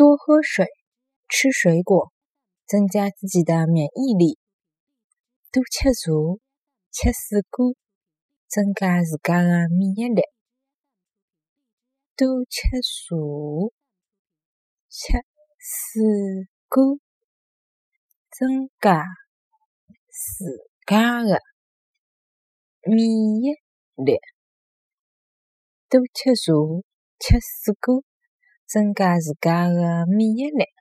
多喝水，吃水果，增加自己的免疫力。多吃茶，吃水果，增加自家的免疫力。多吃茶，吃水果，增加自家的免疫力。多吃茶，吃水果，增加自家的免疫力。